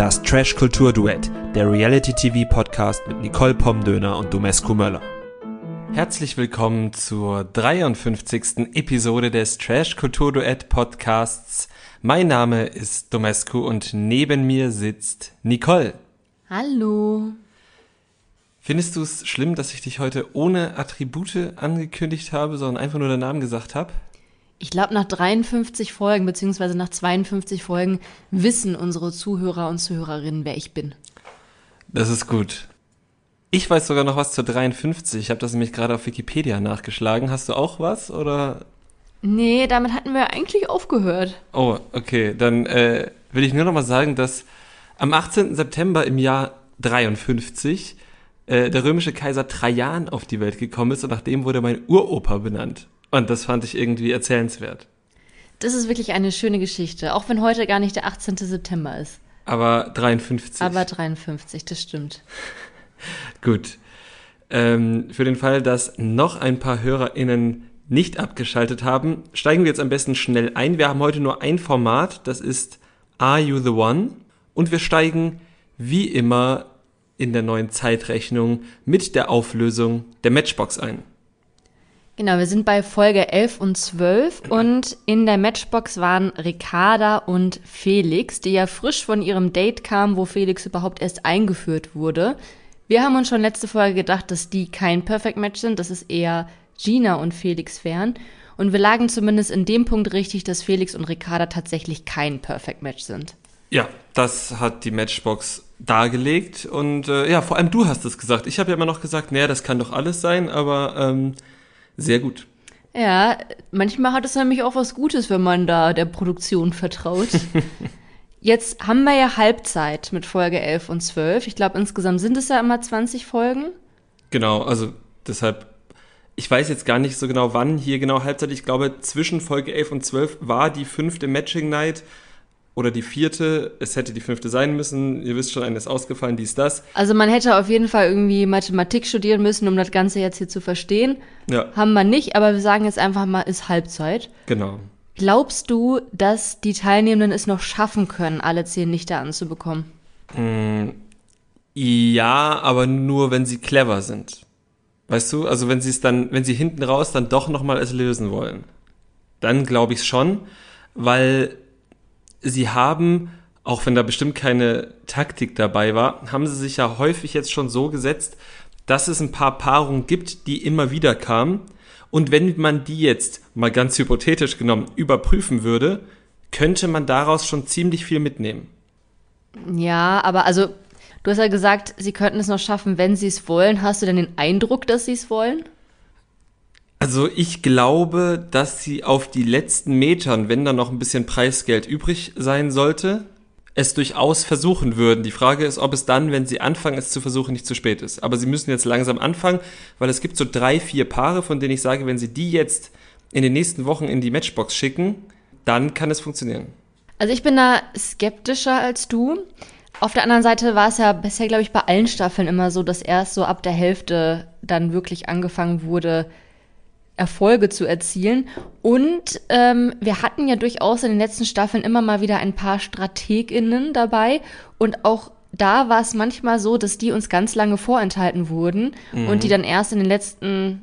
Das Trash-Kultur-Duett, der Reality-TV-Podcast mit Nicole Pomdöner und Domescu Möller. Herzlich willkommen zur 53. Episode des Trash-Kultur-Duett-Podcasts. Mein Name ist Domescu und neben mir sitzt Nicole. Hallo. Findest du es schlimm, dass ich dich heute ohne Attribute angekündigt habe, sondern einfach nur den Namen gesagt habe? Ich glaube, nach 53 Folgen beziehungsweise nach 52 Folgen wissen unsere Zuhörer und Zuhörerinnen, wer ich bin. Das ist gut. Ich weiß sogar noch was zur 53. Ich habe das nämlich gerade auf Wikipedia nachgeschlagen. Hast du auch was oder? Nee, damit hatten wir eigentlich aufgehört. Oh, okay. Dann äh, will ich nur noch mal sagen, dass am 18. September im Jahr 53 äh, der römische Kaiser Trajan auf die Welt gekommen ist und nach dem wurde mein Uropa benannt. Und das fand ich irgendwie erzählenswert. Das ist wirklich eine schöne Geschichte, auch wenn heute gar nicht der 18. September ist. Aber 53. Aber 53, das stimmt. Gut. Ähm, für den Fall, dass noch ein paar HörerInnen nicht abgeschaltet haben, steigen wir jetzt am besten schnell ein. Wir haben heute nur ein Format, das ist Are You the One? Und wir steigen wie immer in der neuen Zeitrechnung mit der Auflösung der Matchbox ein. Genau, wir sind bei Folge 11 und 12 und in der Matchbox waren Ricarda und Felix, die ja frisch von ihrem Date kamen, wo Felix überhaupt erst eingeführt wurde. Wir haben uns schon letzte Folge gedacht, dass die kein Perfect Match sind, dass es eher Gina und Felix wären. Und wir lagen zumindest in dem Punkt richtig, dass Felix und Ricarda tatsächlich kein Perfect Match sind. Ja, das hat die Matchbox dargelegt und äh, ja, vor allem du hast es gesagt. Ich habe ja immer noch gesagt, naja, das kann doch alles sein, aber ähm, sehr gut. Ja, manchmal hat es nämlich auch was Gutes, wenn man da der Produktion vertraut. Jetzt haben wir ja Halbzeit mit Folge 11 und 12. Ich glaube, insgesamt sind es ja immer 20 Folgen. Genau, also deshalb, ich weiß jetzt gar nicht so genau, wann hier genau Halbzeit. Ich glaube, zwischen Folge 11 und 12 war die fünfte Matching Night oder die vierte. Es hätte die fünfte sein müssen. Ihr wisst schon, eine ist ausgefallen, die ist das. Also man hätte auf jeden Fall irgendwie Mathematik studieren müssen, um das Ganze jetzt hier zu verstehen. Ja. Haben wir nicht, aber wir sagen jetzt einfach mal, ist Halbzeit. Genau. Glaubst du, dass die Teilnehmenden es noch schaffen können, alle zehn Lichter anzubekommen? Mm, ja, aber nur, wenn sie clever sind. Weißt du? Also wenn sie es dann, wenn sie hinten raus dann doch nochmal es lösen wollen. Dann glaube ich es schon, weil sie haben, auch wenn da bestimmt keine Taktik dabei war, haben sie sich ja häufig jetzt schon so gesetzt, dass es ein paar Paarungen gibt, die immer wieder kamen. Und wenn man die jetzt mal ganz hypothetisch genommen überprüfen würde, könnte man daraus schon ziemlich viel mitnehmen. Ja, aber also, du hast ja gesagt, sie könnten es noch schaffen, wenn sie es wollen. Hast du denn den Eindruck, dass sie es wollen? Also ich glaube, dass sie auf die letzten Metern, wenn da noch ein bisschen Preisgeld übrig sein sollte, es durchaus versuchen würden. Die Frage ist, ob es dann, wenn sie anfangen, es zu versuchen, nicht zu spät ist. Aber sie müssen jetzt langsam anfangen, weil es gibt so drei, vier Paare, von denen ich sage, wenn sie die jetzt in den nächsten Wochen in die Matchbox schicken, dann kann es funktionieren. Also ich bin da skeptischer als du. Auf der anderen Seite war es ja bisher, glaube ich, bei allen Staffeln immer so, dass erst so ab der Hälfte dann wirklich angefangen wurde, Erfolge zu erzielen. Und ähm, wir hatten ja durchaus in den letzten Staffeln immer mal wieder ein paar StrategInnen dabei und auch da war es manchmal so, dass die uns ganz lange vorenthalten wurden mhm. und die dann erst in den letzten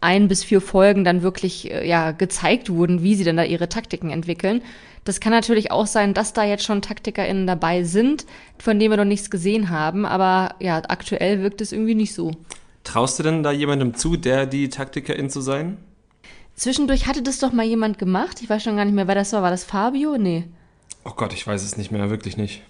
ein bis vier Folgen dann wirklich äh, ja gezeigt wurden, wie sie dann da ihre Taktiken entwickeln. Das kann natürlich auch sein, dass da jetzt schon TaktikerInnen dabei sind, von denen wir noch nichts gesehen haben, aber ja, aktuell wirkt es irgendwie nicht so. Traust du denn da jemandem zu, der die Taktikerin zu sein? Zwischendurch hatte das doch mal jemand gemacht. Ich weiß schon gar nicht mehr, wer das war. War das Fabio? Nee. Oh Gott, ich weiß es nicht mehr, wirklich nicht.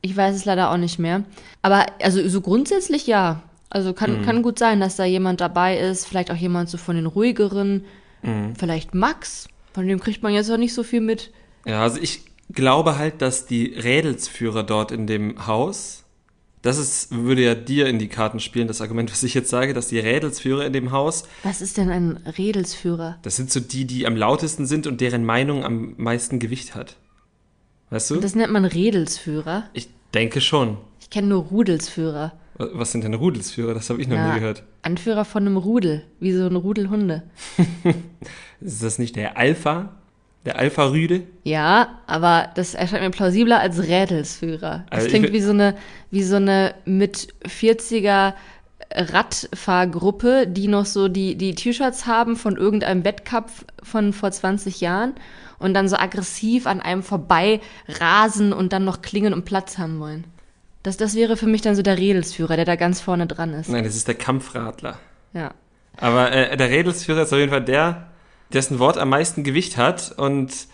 Ich weiß es leider auch nicht mehr. Aber also so grundsätzlich ja. Also kann, mhm. kann gut sein, dass da jemand dabei ist. Vielleicht auch jemand so von den ruhigeren. Mhm. Vielleicht Max. Von dem kriegt man jetzt auch nicht so viel mit. Ja, also ich glaube halt, dass die Rädelsführer dort in dem Haus das ist, würde ja dir in die Karten spielen, das Argument, was ich jetzt sage, dass die Rädelsführer in dem Haus. Was ist denn ein Rädelsführer? Das sind so die, die am lautesten sind und deren Meinung am meisten Gewicht hat. Weißt du? Und das nennt man Rädelsführer? Ich denke schon. Ich kenne nur Rudelsführer. Was sind denn Rudelsführer? Das habe ich noch ja, nie gehört. Anführer von einem Rudel, wie so ein Rudel Hunde. ist das nicht der Alpha? Der Alpha-Rüde? Ja, aber das erscheint mir plausibler als Rädelsführer. Das Also klingt wie so eine, wie so eine mit 40er Radfahrgruppe, die noch so die, die T-Shirts haben von irgendeinem Wettkampf von vor 20 Jahren und dann so aggressiv an einem vorbei rasen und dann noch klingen und Platz haben wollen. Das, das wäre für mich dann so der Rädelsführer, der da ganz vorne dran ist. Nein, das ist der Kampfradler. Ja. Aber äh, der Rädelsführer ist auf jeden Fall der, dessen Wort am meisten Gewicht hat. Und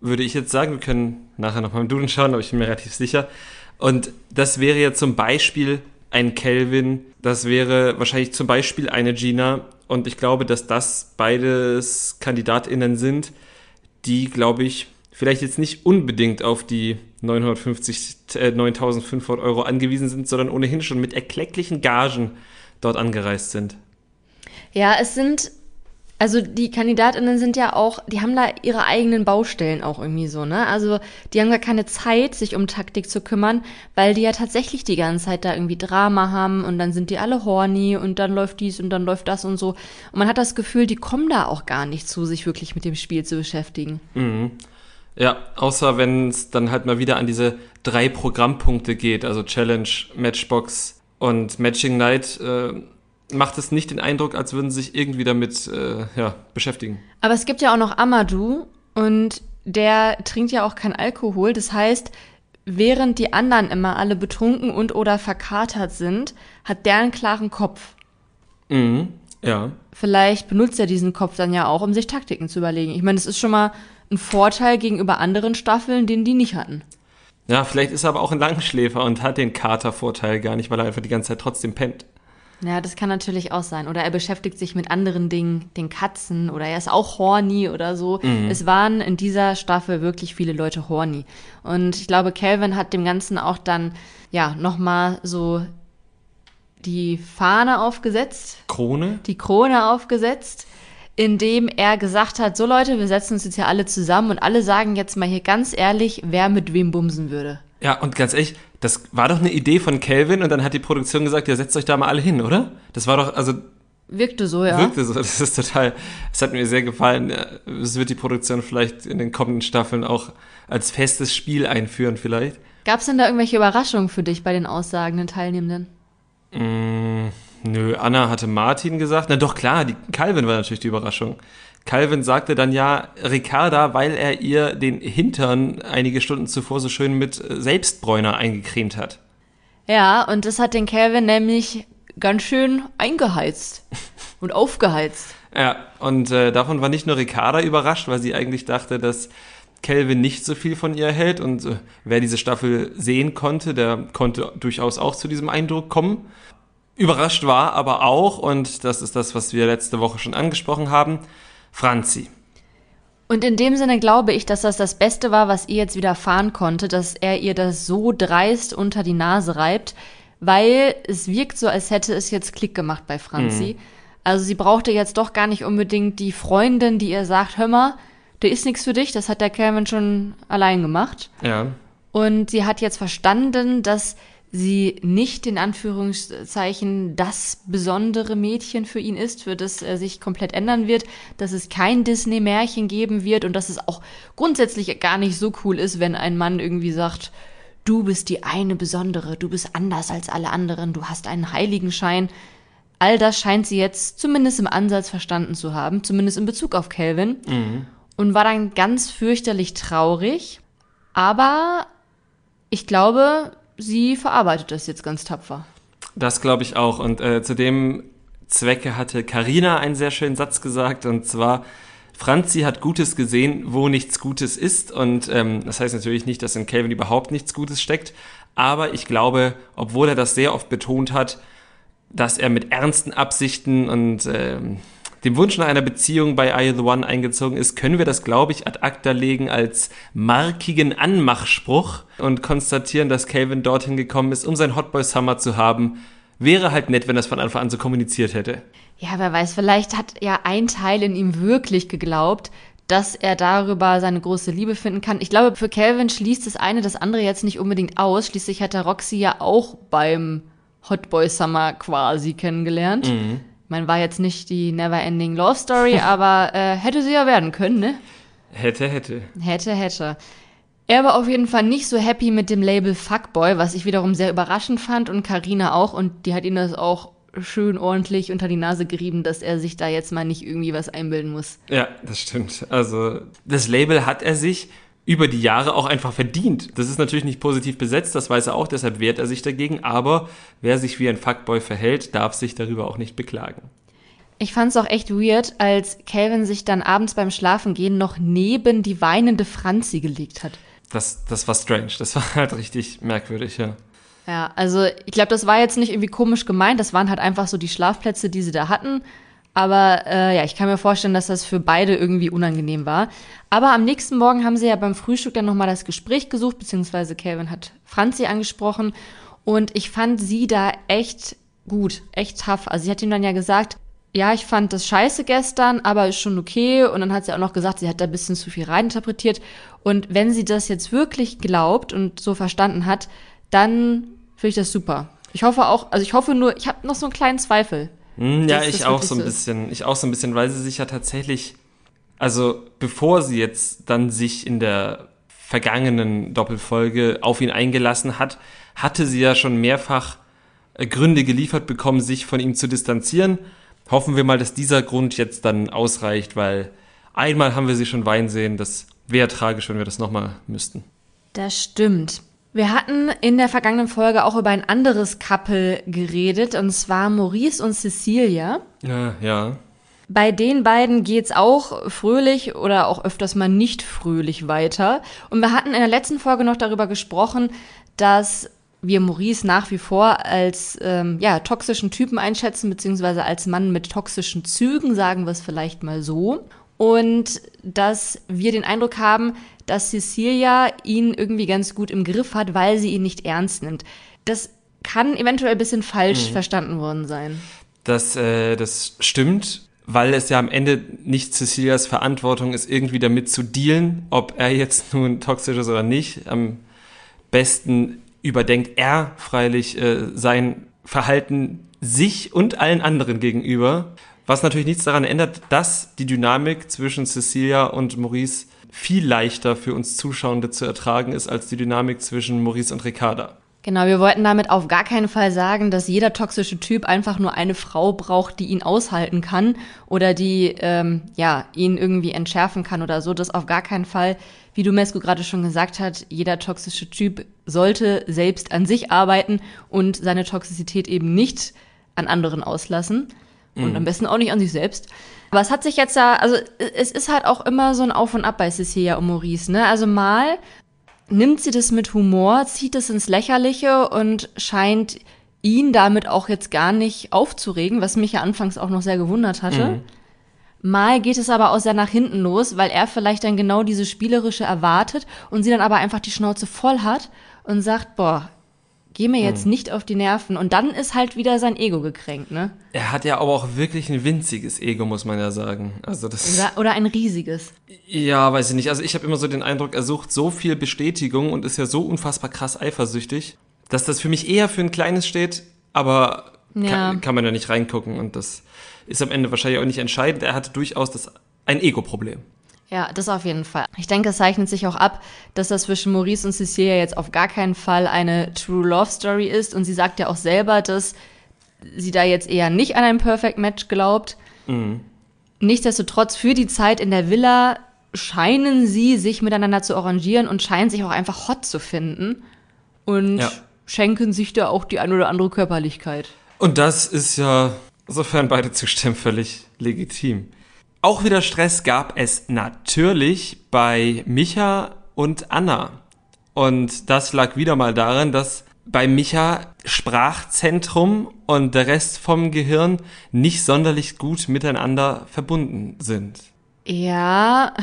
würde ich jetzt sagen, wir können nachher noch mal im Duden schauen, aber ich bin mir relativ sicher. Und das wäre ja zum Beispiel ein Kelvin, das wäre wahrscheinlich zum Beispiel eine Gina. Und ich glaube, dass das beides KandidatInnen sind, die, glaube ich, vielleicht jetzt nicht unbedingt auf die 950, äh, 9500 Euro angewiesen sind, sondern ohnehin schon mit erklecklichen Gagen dort angereist sind. Ja, es sind, also die KandidatInnen sind ja auch, die haben da ihre eigenen Baustellen auch irgendwie so, ne? Also die haben gar keine Zeit, sich um Taktik zu kümmern, weil die ja tatsächlich die ganze Zeit da irgendwie Drama haben und dann sind die alle horny und dann läuft dies und dann läuft das und so. Und man hat das Gefühl, die kommen da auch gar nicht zu, sich wirklich mit dem Spiel zu beschäftigen. Ja, außer wenn es dann halt mal wieder an diese drei Programmpunkte geht, also Challenge, Matchbox und Matching Night, äh, macht es nicht den Eindruck, als würden sie sich irgendwie damit äh, ja, beschäftigen. Aber es gibt ja auch noch Amadou und der trinkt ja auch kein Alkohol. Das heißt, während die anderen immer alle betrunken und oder verkatert sind, hat der einen klaren Kopf. Mhm. Ja. Vielleicht benutzt er diesen Kopf dann ja auch, um sich Taktiken zu überlegen. Ich meine, das ist schon mal ein Vorteil gegenüber anderen Staffeln, den die nicht hatten. Ja, vielleicht ist er aber auch ein Langschläfer und hat den Kater-Vorteil gar nicht, weil er einfach die ganze Zeit trotzdem pennt. Ja, das kann natürlich auch sein. Oder er beschäftigt sich mit anderen Dingen, den Katzen, oder er ist auch horny oder so. Es waren in dieser Staffel wirklich viele Leute horny. Und ich glaube, Calvin hat dem Ganzen auch dann, ja, nochmal so die Fahne aufgesetzt, Krone? die Krone aufgesetzt, indem er gesagt hat, so Leute, wir setzen uns jetzt hier alle zusammen und alle sagen jetzt mal hier ganz ehrlich, wer mit wem bumsen würde. Ja, und ganz ehrlich, das war doch eine Idee von Calvin und dann hat die Produktion gesagt, ja, setzt euch da mal alle hin, oder? Das war doch, also Wirkte so, ja. Wirkte so, das ist total, es hat mir sehr gefallen. Es wird die Produktion vielleicht in den kommenden Staffeln auch als festes Spiel einführen, vielleicht. Gab es denn da irgendwelche Überraschungen für dich bei den aussagenden Teilnehmenden? Mm, nö, Anna hatte Martin gesagt. Na doch, klar, die, Calvin war natürlich die Überraschung. Calvin sagte dann ja Ricarda, weil er ihr den Hintern einige Stunden zuvor so schön mit äh, Selbstbräuner eingecremt hat. Ja, und das hat den Calvin nämlich ganz schön eingeheizt und aufgeheizt. Ja, und äh, davon war nicht nur Ricarda überrascht, weil sie eigentlich dachte, dass Calvin nicht so viel von ihr hält und äh, wer diese Staffel sehen konnte, der konnte durchaus auch zu diesem Eindruck kommen. Überrascht war aber auch, und das ist das, was wir letzte Woche schon angesprochen haben, Franzi. Und in dem Sinne glaube ich, dass das das Beste war, was ihr jetzt widerfahren konnte, dass er ihr das so dreist unter die Nase reibt, weil es wirkt so, als hätte es jetzt Klick gemacht bei Franzi. Also sie brauchte jetzt doch gar nicht unbedingt die Freundin, die ihr sagt, hör mal, der ist nichts für dich, das hat der Calvin schon allein gemacht. Ja. Und sie hat jetzt verstanden, dass sie nicht in Anführungszeichen das besondere Mädchen für ihn ist, für das er sich komplett ändern wird, dass es kein Disney-Märchen geben wird und dass es auch grundsätzlich gar nicht so cool ist, wenn ein Mann irgendwie sagt, du bist die eine Besondere, du bist anders als alle anderen, du hast einen Heiligenschein. All das scheint sie jetzt zumindest im Ansatz verstanden zu haben, zumindest in Bezug auf Calvin. Und war dann ganz fürchterlich traurig. Aber ich glaube, sie verarbeitet das jetzt ganz tapfer. Das glaube ich auch. Und äh, zu dem Zwecke hatte Karina einen sehr schönen Satz gesagt, und zwar, Franzi hat Gutes gesehen, wo nichts Gutes ist. Und ähm, das heißt natürlich nicht, dass in Calvin überhaupt nichts Gutes steckt. Aber ich glaube, obwohl er das sehr oft betont hat, dass er mit ernsten Absichten und ähm, dem Wunsch nach einer Beziehung bei I The One eingezogen ist, können wir das, glaube ich, ad acta legen als markigen Anmachspruch und konstatieren, dass Calvin dorthin gekommen ist, um sein Hotboy Summer zu haben. Wäre halt nett, wenn das von Anfang an so kommuniziert hätte. Ja, wer weiß, vielleicht hat ja ein Teil in ihm wirklich geglaubt, dass er darüber seine große Liebe finden kann. Ich glaube, für Calvin schließt das eine das andere jetzt nicht unbedingt aus. Schließlich hat er Roxy ja auch beim Hotboy Summer quasi kennengelernt. Ich meine, war jetzt nicht die Neverending Love Story, aber äh, hätte sie ja werden können, ne? Hätte, hätte. Hätte, hätte. Er war auf jeden Fall nicht so happy mit dem Label Fuckboy, was ich wiederum sehr überraschend fand und Karina auch und die hat ihn das auch schön ordentlich unter die Nase gerieben, dass er sich da jetzt mal nicht irgendwie was einbilden muss. Ja, das stimmt. Also das Label hat er sich über die Jahre auch einfach verdient. Das ist natürlich nicht positiv besetzt, das weiß er auch, deshalb wehrt er sich dagegen, aber wer sich wie ein Fuckboy verhält, darf sich darüber auch nicht beklagen. Ich fand es auch echt weird, als Calvin sich dann abends beim Schlafengehen noch neben die weinende Franzi gelegt hat. Das, das war strange, das war halt richtig merkwürdig, ja. Ja, also ich glaube, das war jetzt nicht irgendwie komisch gemeint, das waren halt einfach so die Schlafplätze, die sie da hatten. Aber äh, ja, ich kann mir vorstellen, dass das für beide irgendwie unangenehm war. Aber am nächsten Morgen haben sie ja beim Frühstück dann nochmal das Gespräch gesucht, beziehungsweise Calvin hat Franzi angesprochen. Und ich fand sie da echt gut, echt tough. Also sie hat ihm dann ja gesagt, ja, ich fand das scheiße gestern, aber ist schon okay. Und dann hat sie auch noch gesagt, sie hat da ein bisschen zu viel reininterpretiert. Und wenn sie das jetzt wirklich glaubt und so verstanden hat, dann finde ich das super. Ich hoffe auch, also ich hoffe nur, ich habe noch so einen kleinen Zweifel. Hm, ja, ich auch so ein bisschen. Ich auch so ein bisschen, weil sie sich ja tatsächlich, also bevor sie jetzt dann sich in der vergangenen Doppelfolge auf ihn eingelassen hat, hatte sie ja schon mehrfach äh, Gründe geliefert bekommen, sich von ihm zu distanzieren. Hoffen wir mal, dass dieser Grund jetzt dann ausreicht, weil einmal haben wir sie schon weinen sehen. Das wäre tragisch, wenn wir das nochmal müssten. Das stimmt. Wir hatten in der vergangenen Folge auch über ein anderes Couple geredet, und zwar Maurice und Cecilia. Ja, ja. Bei den beiden geht's auch fröhlich oder auch öfters mal nicht fröhlich weiter. Und wir hatten in der letzten Folge noch darüber gesprochen, dass wir Maurice nach wie vor als ähm, ja, toxischen Typen einschätzen, beziehungsweise als Mann mit toxischen Zügen, sagen wir es vielleicht mal so. Und dass wir den Eindruck haben, dass Cecilia ihn irgendwie ganz gut im Griff hat, weil sie ihn nicht ernst nimmt. Das kann eventuell ein bisschen falsch mhm. verstanden worden sein. Das, äh, das stimmt, weil es ja am Ende nicht Cecilias Verantwortung ist, irgendwie damit zu dealen, ob er jetzt nun toxisch ist oder nicht. Am besten überdenkt er freilich äh, sein Verhalten sich und allen anderen gegenüber. Was natürlich nichts daran ändert, dass die Dynamik zwischen Cecilia und Maurice viel leichter für uns Zuschauende zu ertragen ist als die Dynamik zwischen Maurice und Ricarda. Genau, wir wollten damit auf gar keinen Fall sagen, dass jeder toxische Typ einfach nur eine Frau braucht, die ihn aushalten kann oder die ähm, ja ihn irgendwie entschärfen kann oder so. Das auf gar keinen Fall. Wie du Mesko gerade schon gesagt hat, jeder toxische Typ sollte selbst an sich arbeiten und seine Toxizität eben nicht an anderen auslassen und mhm. am besten auch nicht an sich selbst. Aber es hat sich jetzt ja, also es ist halt auch immer so ein Auf und Ab bei Cecilia und Maurice, ne? Also mal nimmt sie das mit Humor, zieht es ins Lächerliche und scheint ihn damit auch jetzt gar nicht aufzuregen, was mich ja anfangs auch noch sehr gewundert hatte. Mhm. Mal geht es aber auch sehr nach hinten los, weil er vielleicht dann genau diese spielerische erwartet und sie dann aber einfach die Schnauze voll hat und sagt, boah, geh mir jetzt hm. nicht auf die Nerven. Und dann ist halt wieder sein Ego gekränkt, ne? Er hat ja aber auch wirklich ein winziges Ego, muss man ja sagen. Also das oder, oder ein riesiges. Ja, weiß ich nicht. Also ich habe immer so den Eindruck, er sucht so viel Bestätigung und ist ja so unfassbar krass eifersüchtig, dass das für mich eher für ein kleines steht, aber ja. kann, kann man ja nicht reingucken und das ist am Ende wahrscheinlich auch nicht entscheidend. Er hatte durchaus das, ein Ego-Problem. Ja, das auf jeden Fall. Ich denke, es zeichnet sich auch ab, dass das zwischen Maurice und Cecilia jetzt auf gar keinen Fall eine True Love Story ist. Und sie sagt ja auch selber, dass sie da jetzt eher nicht an ein Perfect Match glaubt. Mhm. Nichtsdestotrotz, für die Zeit in der Villa scheinen sie sich miteinander zu arrangieren und scheinen sich auch einfach hot zu finden. Und ja. schenken sich da auch die ein oder andere Körperlichkeit. Und das ist ja, sofern beide zustimmen, völlig legitim. Auch wieder Stress gab es natürlich bei Micha und Anna. Und das lag wieder mal daran, dass bei Micha Sprachzentrum und der Rest vom Gehirn nicht sonderlich gut miteinander verbunden sind. Ja,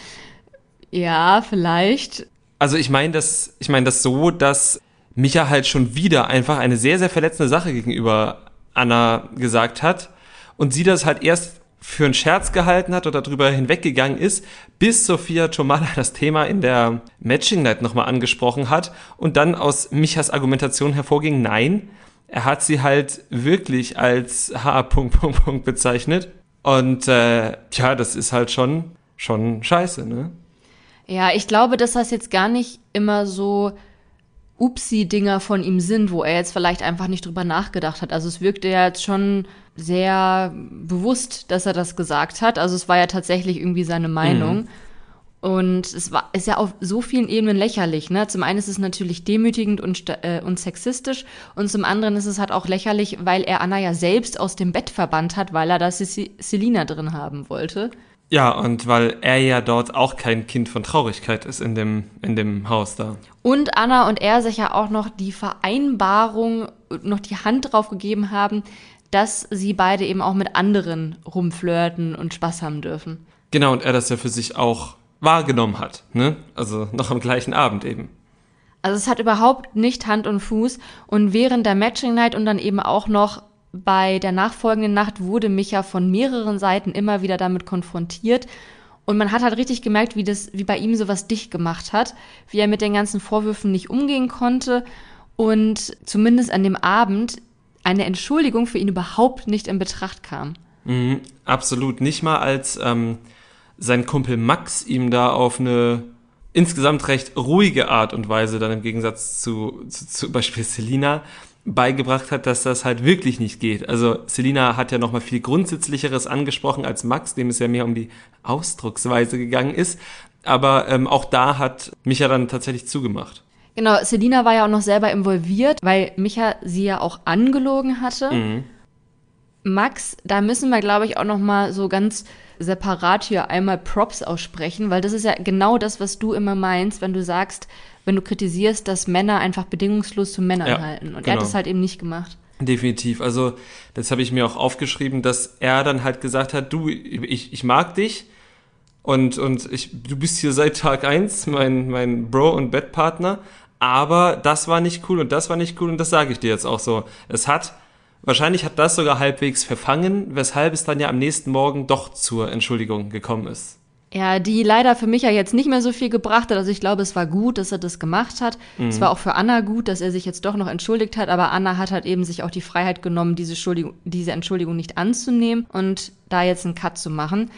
ja, vielleicht. Also ich meine das, ich meine das so, dass Micha halt schon wieder einfach eine sehr, sehr verletzende Sache gegenüber Anna gesagt hat und sie das halt erst für einen Scherz gehalten hat oder darüber hinweggegangen ist, bis Sophia Tomala das Thema in der Matching Night nochmal angesprochen hat und dann aus Michas Argumentation hervorging, nein, er hat sie halt wirklich als H. bezeichnet. Und äh, ja, das ist halt schon schon scheiße, ne? Ja, ich glaube, dass das jetzt gar nicht immer so Upsi-Dinger von ihm sind, wo er jetzt vielleicht einfach nicht drüber nachgedacht hat. Also es wirkte ja jetzt schon sehr bewusst, dass er das gesagt hat. Also es war ja tatsächlich irgendwie seine Meinung. Mhm. Und es war, ist ja auf so vielen Ebenen lächerlich. Ne? Zum einen ist es natürlich demütigend und, äh, und sexistisch und zum anderen ist es halt auch lächerlich, weil er Anna ja selbst aus dem Bett verbannt hat, weil er da Selina drin haben wollte. Ja, und weil er ja dort auch kein Kind von Traurigkeit ist in dem, in dem Haus da. Und Anna und er sich ja auch noch die Vereinbarung, noch die Hand drauf gegeben haben, dass sie beide eben auch mit anderen rumflirten und Spaß haben dürfen. Genau, und er das ja für sich auch wahrgenommen hat, ne? Also noch am gleichen Abend eben. Also es hat überhaupt nicht Hand und Fuß und während der Matching Night und dann eben auch noch bei der nachfolgenden Nacht wurde Micha von mehreren Seiten immer wieder damit konfrontiert. Und man hat halt richtig gemerkt, wie das, wie bei ihm sowas dicht gemacht hat, wie er mit den ganzen Vorwürfen nicht umgehen konnte und zumindest an dem Abend eine Entschuldigung für ihn überhaupt nicht in Betracht kam. Mhm, absolut. Nicht mal als ähm, sein Kumpel Max ihm da auf eine insgesamt recht ruhige Art und Weise, dann im Gegensatz zu, zu, zu Beispiel Selina, beigebracht hat, dass das halt wirklich nicht geht. Also Selina hat ja nochmal viel Grundsätzlicheres angesprochen als Max, dem es ja mehr um die Ausdrucksweise gegangen ist. Aber ähm, auch da hat Micha dann tatsächlich zugemacht. Genau, Selina war ja auch noch selber involviert, weil Micha sie ja auch angelogen hatte. Mhm. Max, da müssen wir, glaube ich, auch nochmal so ganz separat hier einmal Props aussprechen, weil das ist ja genau das, was du immer meinst, wenn du sagst, wenn du kritisierst, dass Männer einfach bedingungslos zu Männern ja, halten. Und genau. er hat es genau. halt eben nicht gemacht. Definitiv. Also, das habe ich mir auch aufgeschrieben, dass er dann halt gesagt hat, du, ich, ich mag dich und, und ich, du bist hier seit Tag eins mein, mein Bro und Bettpartner, aber das war nicht cool und das war nicht cool und das sage ich dir jetzt auch so. Es hat, wahrscheinlich hat das sogar halbwegs verfangen, weshalb es dann ja am nächsten Morgen doch zur Entschuldigung gekommen ist. Ja, die leider für mich ja jetzt nicht mehr so viel gebracht hat. Also ich glaube, es war gut, dass er das gemacht hat. Mhm. Es war auch für Anna gut, dass er sich jetzt doch noch entschuldigt hat. Aber Anna hat halt eben sich auch die Freiheit genommen, diese, Entschuldigung, diese Entschuldigung nicht anzunehmen und da jetzt einen Cut zu machen.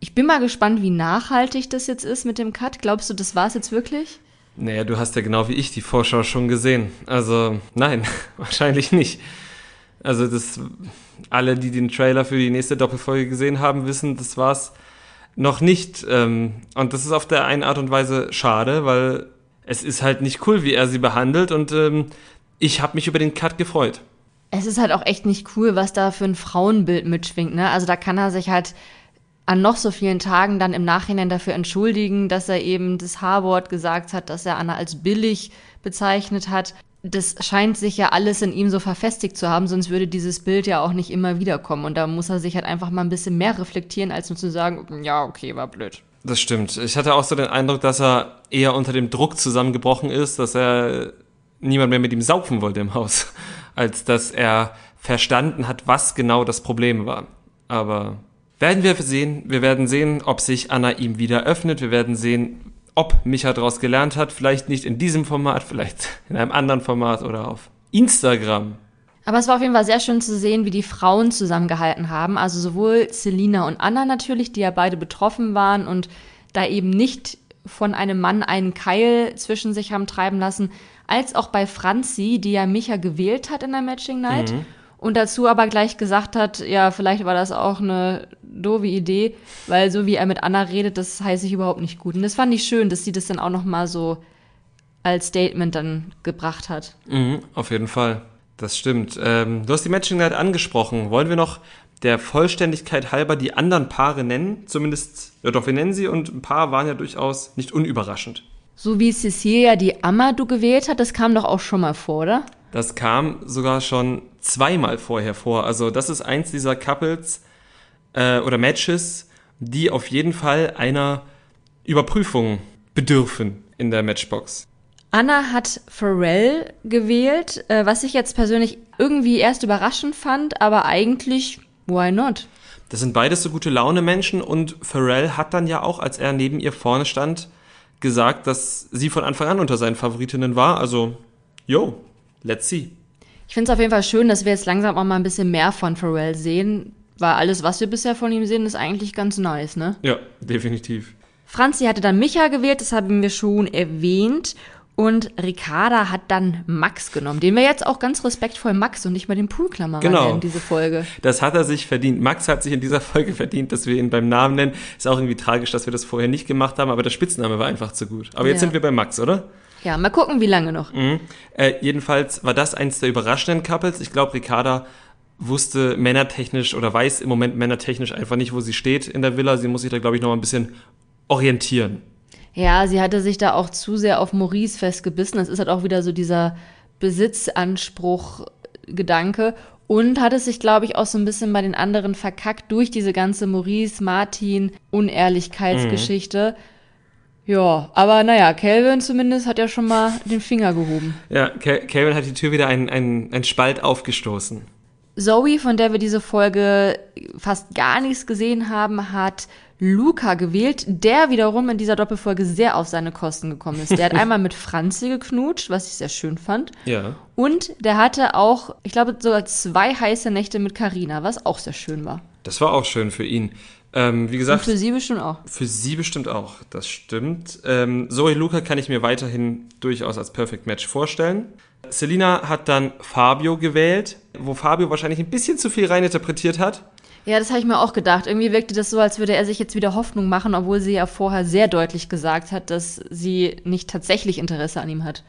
Ich bin mal gespannt, wie nachhaltig das jetzt ist mit dem Cut. Glaubst du, das war es jetzt wirklich? Naja, du hast ja genau wie ich die Vorschau schon gesehen. Also nein, wahrscheinlich nicht. Also das, alle, die den Trailer für die nächste Doppelfolge gesehen haben, wissen, das war's noch nicht. Ähm, und das ist auf der einen Art und Weise schade, weil es ist halt nicht cool, wie er sie behandelt. Und ähm, ich habe mich über den Cut gefreut. Es ist halt auch echt nicht cool, was da für ein Frauenbild mitschwingt. Ne? Also da kann er sich halt an noch so vielen Tagen dann im Nachhinein dafür entschuldigen, dass er eben das H-Wort gesagt hat, dass er Anna als billig bezeichnet hat das scheint sich ja alles in ihm so verfestigt zu haben, sonst würde dieses Bild ja auch nicht immer wiederkommen. Und da muss er sich halt einfach mal ein bisschen mehr reflektieren, als nur zu sagen, ja, okay, war blöd. Das stimmt. Ich hatte auch so den Eindruck, dass er eher unter dem Druck zusammengebrochen ist, dass er niemand mehr mit ihm saufen wollte im Haus, als dass er verstanden hat, was genau das Problem war. Aber werden wir sehen. Wir werden sehen, ob sich Anna ihm wieder öffnet. Wir werden sehen, ob Micha daraus gelernt hat, vielleicht nicht in diesem Format, vielleicht in einem anderen Format oder auf Instagram. Aber es war auf jeden Fall sehr schön zu sehen, wie die Frauen zusammengehalten haben. Also sowohl Selina und Anna natürlich, die ja beide betroffen waren und da eben nicht von einem Mann einen Keil zwischen sich haben treiben lassen, als auch bei Franzi, die ja Micha gewählt hat in der Matching Night. Mhm und dazu aber gleich gesagt hat, ja, vielleicht war das auch eine doofe Idee, weil so wie er mit Anna redet, das heiße ich überhaupt nicht gut. Und das fand ich schön, dass sie das dann auch noch mal so als Statement dann gebracht hat. Mhm, auf jeden Fall. Das stimmt. Ähm, du hast die Matching Night angesprochen. Wollen wir noch der Vollständigkeit halber die anderen Paare nennen? Zumindest, ja doch, wir nennen sie und ein paar waren ja durchaus nicht unüberraschend. So wie Cecilia die Amadou gewählt hat, das kam doch auch schon mal vor, oder? Das kam sogar schon zweimal vorher vor. Also das ist eins dieser Couples äh, oder Matches, die auf jeden Fall einer Überprüfung bedürfen in der Matchbox. Anna hat Pharrell gewählt, äh, was ich jetzt persönlich irgendwie erst überraschend fand, aber eigentlich, why not? Das sind beides so gute Laune Menschen und Pharrell hat dann ja auch, als er neben ihr vorne stand, gesagt, dass sie von Anfang an unter seinen Favoritinnen war. Also, yo, let's see. Ich finde es auf jeden Fall schön, dass wir jetzt langsam auch mal ein bisschen mehr von Pharrell sehen. Weil alles, was wir bisher von ihm sehen, ist eigentlich ganz nice, ne? Ja, definitiv. Franzi hatte dann Micha gewählt, das haben wir schon erwähnt. Und Ricarda hat dann Max genommen, den wir jetzt auch ganz respektvoll Max und nicht mal den Poolklammerer Genau. nennen, diese Folge. Das hat er sich verdient. Max hat sich in dieser Folge verdient, dass wir ihn beim Namen nennen. Ist auch irgendwie tragisch, dass wir das vorher nicht gemacht haben, aber der Spitzname war einfach zu gut. Aber jetzt Ja. sind wir bei Max, oder? Ja, mal gucken, wie lange noch. Mhm. Äh, jedenfalls war das eins der überraschenden Couples. Ich glaube, Ricarda wusste männertechnisch oder weiß im Moment männertechnisch einfach nicht, wo sie steht in der Villa. Sie muss sich da, glaube ich, noch mal ein bisschen orientieren. Ja, sie hatte sich da auch zu sehr auf Maurice festgebissen. Das ist halt auch wieder so dieser Besitzanspruch-Gedanke. Und hat es sich, glaube ich, auch so ein bisschen bei den anderen verkackt durch diese ganze Maurice-Martin-Unehrlichkeitsgeschichte. Ja, aber naja, Calvin zumindest hat ja schon mal den Finger gehoben. Ja, Cal- Calvin hat die Tür wieder einen, einen, einen Spalt aufgestoßen. Zoe, von der wir diese Folge fast gar nichts gesehen haben, hat Luca gewählt, der wiederum in dieser Doppelfolge sehr auf seine Kosten gekommen ist. Der hat einmal mit Franzi geknutscht, was ich sehr schön fand. Ja. Und der hatte auch, ich glaube, sogar zwei heiße Nächte mit Karina, was auch sehr schön war. Das war auch schön für ihn. Ähm, wie Und gesagt, für sie bestimmt auch. Für sie bestimmt auch, das stimmt. Ähm, Zoe Luca kann ich mir weiterhin durchaus als Perfect Match vorstellen. Selina hat dann Fabio gewählt, wo Fabio wahrscheinlich ein bisschen zu viel reininterpretiert hat. Ja, das habe ich mir auch gedacht. Irgendwie wirkte das so, als würde er sich jetzt wieder Hoffnung machen, obwohl sie ja vorher sehr deutlich gesagt hat, dass sie nicht tatsächlich Interesse an ihm hat.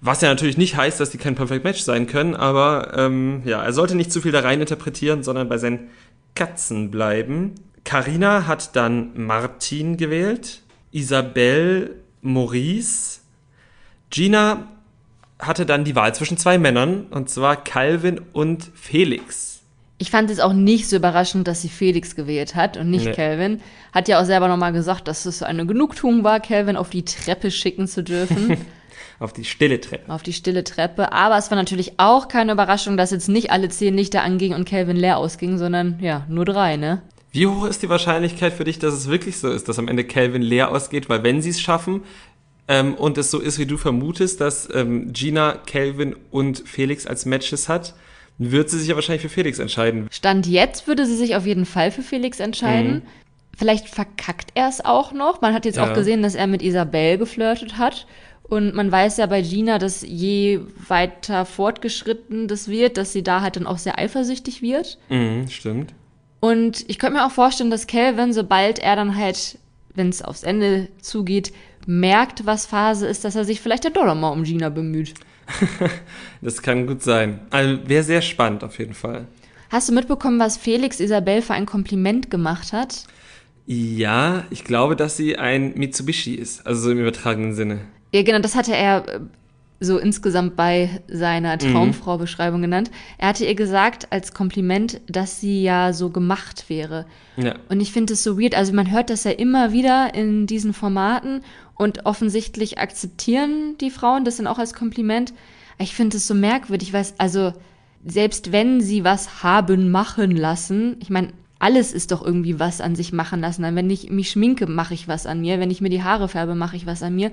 Was ja natürlich nicht heißt, dass die kein Perfect Match sein können, aber ähm, ja, er sollte nicht zu viel da reininterpretieren, sondern bei seinen Katzen bleiben. Carina hat dann Martin gewählt, Isabelle Maurice, Gina hatte dann die Wahl zwischen zwei Männern, und zwar Calvin und Felix. Ich fand es auch nicht so überraschend, dass sie Felix gewählt hat und nicht Nee. Calvin. Hat ja auch selber nochmal gesagt, dass es eine Genugtuung war, Calvin auf die Treppe schicken zu dürfen. Auf die stille Treppe. auf die stille Treppe. Aber es war natürlich auch keine Überraschung, dass jetzt nicht alle zehn Lichter angingen und Calvin leer ausging, sondern ja, nur drei, ne? Wie hoch ist die Wahrscheinlichkeit für dich, dass es wirklich so ist, dass am Ende Calvin leer ausgeht? Weil wenn sie es schaffen ähm, und es so ist, wie du vermutest, dass ähm, Gina, Calvin und Felix als Matches hat, wird sie sich ja wahrscheinlich für Felix entscheiden. Stand jetzt würde sie sich auf jeden Fall für Felix entscheiden. Vielleicht verkackt er es auch noch. Man hat jetzt Ja. auch gesehen, dass er mit Isabel geflirtet hat. Und man weiß ja bei Gina, dass je weiter fortgeschritten das wird, dass sie da halt dann auch sehr eifersüchtig wird. Mhm, stimmt. Und ich könnte mir auch vorstellen, dass Calvin, sobald er dann halt, wenn es aufs Ende zugeht, merkt, was Phase ist, dass er sich vielleicht dann doch noch mal um Gina bemüht. Das kann gut sein. Also wäre sehr spannend auf jeden Fall. Hast du mitbekommen, was Felix Isabel für ein Kompliment gemacht hat? Ja, ich glaube, dass sie ein Mitsubishi ist, also so im übertragenen Sinne. Ja, genau, das hatte er äh, so insgesamt bei seiner Traumfrau-Beschreibung genannt. Er hatte ihr gesagt als Kompliment, dass sie ja so gemacht wäre. Ja. Und ich finde es so weird. Also man hört das ja immer wieder in diesen Formaten und offensichtlich akzeptieren die Frauen das dann auch als Kompliment. Ich finde es so merkwürdig, weil es, also selbst wenn sie was haben machen lassen, ich meine, alles ist doch irgendwie was an sich machen lassen. Wenn ich mich schminke, mache ich was an mir. Wenn ich mir die Haare färbe, mache ich was an mir.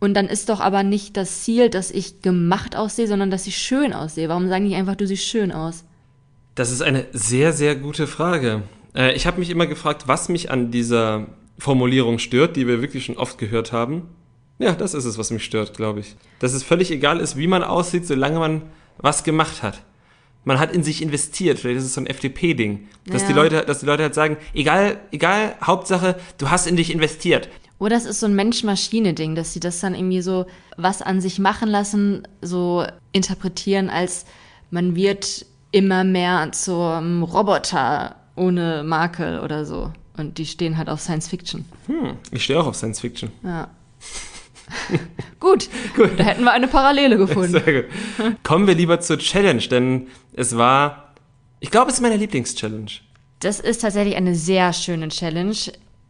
Und dann ist doch aber nicht das Ziel, dass ich gemacht aussehe, sondern dass ich schön aussehe. Warum sagen die einfach, du siehst schön aus? Das ist eine sehr, sehr gute Frage. Äh, ich habe mich immer gefragt, was mich an dieser Formulierung stört, die wir wirklich schon oft gehört haben. Ja, das ist es, was mich stört, glaube ich. Dass es völlig egal ist, wie man aussieht, solange man was gemacht hat. Man hat in sich investiert. Vielleicht ist es so ein FDP-Ding. Dass, Ja. die Leute, dass die Leute halt sagen, egal, egal, Hauptsache, du hast in dich investiert. Oder es ist so ein Mensch-Maschine-Ding, dass sie das dann irgendwie so was an sich machen lassen, so interpretieren, als man wird immer mehr zum Roboter ohne Makel oder so. Und die stehen halt auf Science Fiction. Hm, ich stehe auch auf Science Fiction. Ja. Gut, da hätten wir eine Parallele gefunden. Sehr gut. Kommen wir lieber zur Challenge, denn es war, ich glaube, es ist meine Lieblings-Challenge. Das ist tatsächlich eine sehr schöne Challenge.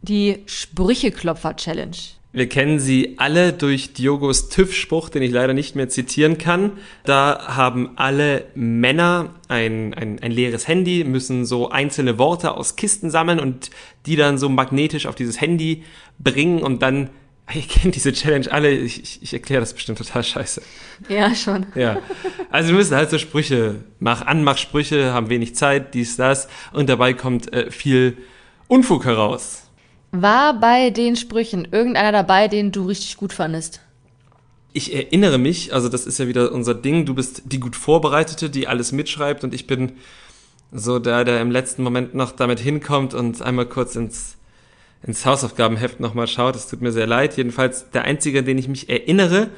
Die Sprücheklopfer-Challenge. Wir kennen sie alle durch Diogos TÜV-Spruch, den ich leider nicht mehr zitieren kann. Da haben alle Männer ein, ein, ein leeres Handy, müssen so einzelne Worte aus Kisten sammeln und die dann so magnetisch auf dieses Handy bringen und dann Ihr kennt diese Challenge alle, ich, ich, ich erkläre das bestimmt total scheiße. Ja, schon. Ja. Also wir müssen halt so Sprüche, mach an, mach Sprüche, haben wenig Zeit, dies, das. Und dabei kommt äh, viel Unfug heraus. War bei den Sprüchen irgendeiner dabei, den du richtig gut fandest? Ich erinnere mich, also das ist ja wieder unser Ding, du bist die gut Vorbereitete, die alles mitschreibt und ich bin so der, der im letzten Moment noch damit hinkommt und einmal kurz ins ins Hausaufgabenheft nochmal schaut. Es tut mir sehr leid. Jedenfalls der einzige, an den ich mich erinnere,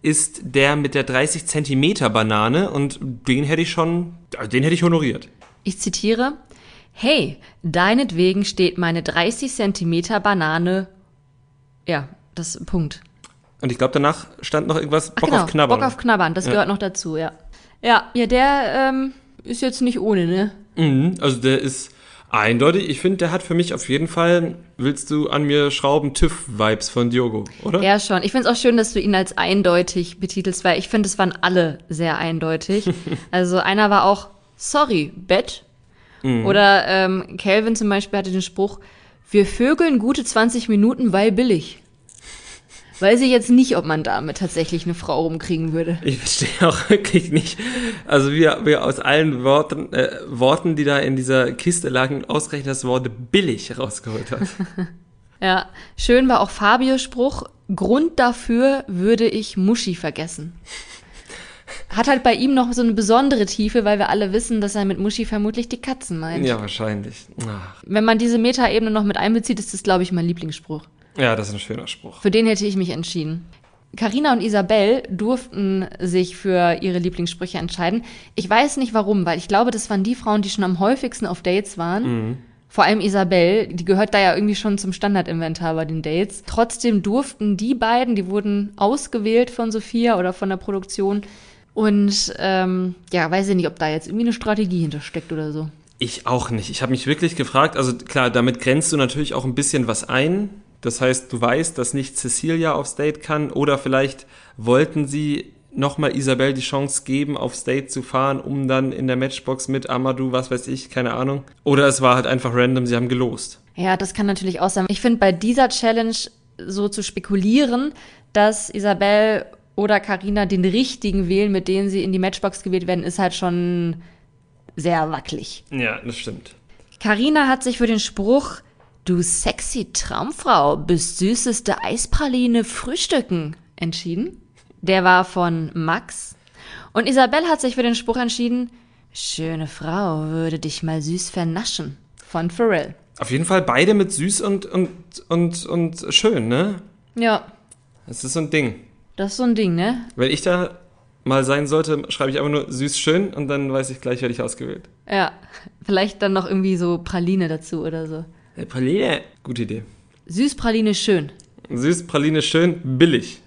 ist der mit der 30 Zentimeter Banane und den hätte ich schon, den hätte ich honoriert. Ich zitiere, hey, deinetwegen steht meine 30 Zentimeter Banane, ja, das Punkt. Und ich glaube, danach stand noch irgendwas Ach, Bock genau, auf Knabbern. Bock auf Knabbern, das Ja. gehört noch dazu, ja. Ja, ja, der ähm, ist jetzt nicht ohne, ne? Mhm, also der ist eindeutig. Ich finde, der hat für mich auf jeden Fall, willst du an mir schrauben, TÜV-Vibes von Diogo, oder? Ja, schon. Ich finde es auch schön, dass du ihn als eindeutig betitelst, weil ich finde, es waren alle sehr eindeutig. also einer war auch, sorry, Bett. Oder ähm, Calvin zum Beispiel hatte den Spruch, wir vögeln gute 20 Minuten, weil billig. Weiß ich jetzt nicht, ob man damit tatsächlich eine Frau rumkriegen würde. Ich verstehe auch wirklich nicht. Also wir, wir aus allen Worten, äh, Worten, die da in dieser Kiste lagen, ausgerechnet das Wort billig rausgeholt hat. Ja, schön war auch Fabios Spruch, Grund dafür würde ich Muschi vergessen. Hat halt bei ihm noch so eine besondere Tiefe, weil wir alle wissen, dass er mit Muschi vermutlich die Katzen meint. ja, wahrscheinlich. Ach, Wenn man diese Metaebene noch mit einbezieht, ist das, glaube ich, mein Lieblingsspruch. ja, das ist ein schöner Spruch. Für den hätte ich mich entschieden. Carina und Isabel durften sich für ihre Lieblingssprüche entscheiden. Ich weiß nicht warum, weil ich glaube, das waren die Frauen, die schon am häufigsten auf Dates waren. Vor allem Isabel, die gehört da ja irgendwie schon zum Standardinventar bei den Dates. Trotzdem durften die beiden, die wurden ausgewählt von Sophia oder von der Produktion. Und ähm, ja, weiß ich nicht, ob da jetzt irgendwie eine Strategie hintersteckt oder so. Ich auch nicht. Ich habe mich wirklich gefragt, also klar, damit grenzt du natürlich auch ein bisschen was ein. Das heißt, du weißt, dass nicht Cecilia aufs Date kann oder vielleicht wollten sie nochmal Isabel die Chance geben, aufs Date zu fahren, um dann in der Matchbox mit Amadou, was weiß ich, keine Ahnung. Oder es war halt einfach random, sie haben gelost. Ja, das kann natürlich auch sein. Ich finde, bei dieser Challenge so zu spekulieren, dass Isabel oder Karina den richtigen wählen, mit denen sie in die Matchbox gewählt werden, ist halt schon sehr wackelig. Ja, das stimmt. Karina hat sich für den Spruch Du sexy Traumfrau, bist süßeste Eispraline frühstücken entschieden. Der war von Max. Und Isabel hat sich für den Spruch entschieden Schöne Frau würde dich mal süß vernaschen. Von Pharrell. Auf jeden Fall beide mit süß und, und, und, und schön, ne? Ja, Das ist so ein Ding. Das ist so ein Ding, ne? Wenn ich da mal sein sollte, schreibe ich einfach nur süß schön und dann weiß ich gleich, werde ich ausgewählt. Ja, vielleicht dann noch irgendwie so Praline dazu oder so. Hey, Praline. Gute Idee. Süßpraline schön. Süß, Praline schön, billig.